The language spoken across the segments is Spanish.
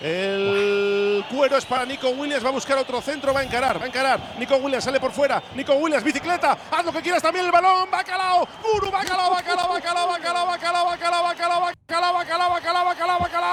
El cuero es para Nico Williams, va a buscar otro centro, va a encarar, va a encarar. Nico Williams sale por fuera, Nico Williams, bicicleta, haz lo que quieras también el balón, bacalao, Guru, bacalao, bacalao, bacalao, bacalao, bacalao, bacalao, bacalao, bacalao, bacalao, bacalao, bacalao,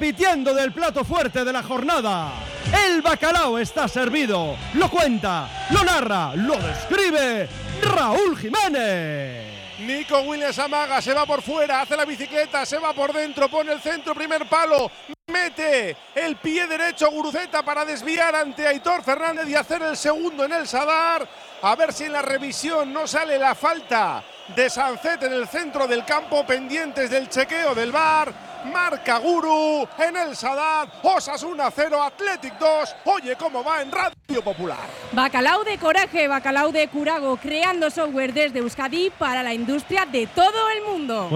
Repitiendo del plato fuerte de la jornada. El bacalao está servido. Lo cuenta, lo narra, lo describe Raúl Jiménez. Nico Williams amaga, se va por fuera, hace la bicicleta, se va por dentro, pone el centro, primer palo, mete el pie derecho Guruceta para desviar ante Aitor Fernández y hacer el segundo en el Sadar. A ver si en la revisión no sale la falta de Sancet en el centro del campo, pendientes del chequeo del bar. Marca Guru en el Sadar, Osasuna 0, Athletic 2. Oye cómo va en Radio Popular. Bacalao de coraje, bacalao de curago, creando software desde Euskadi para la industria de todo el mundo.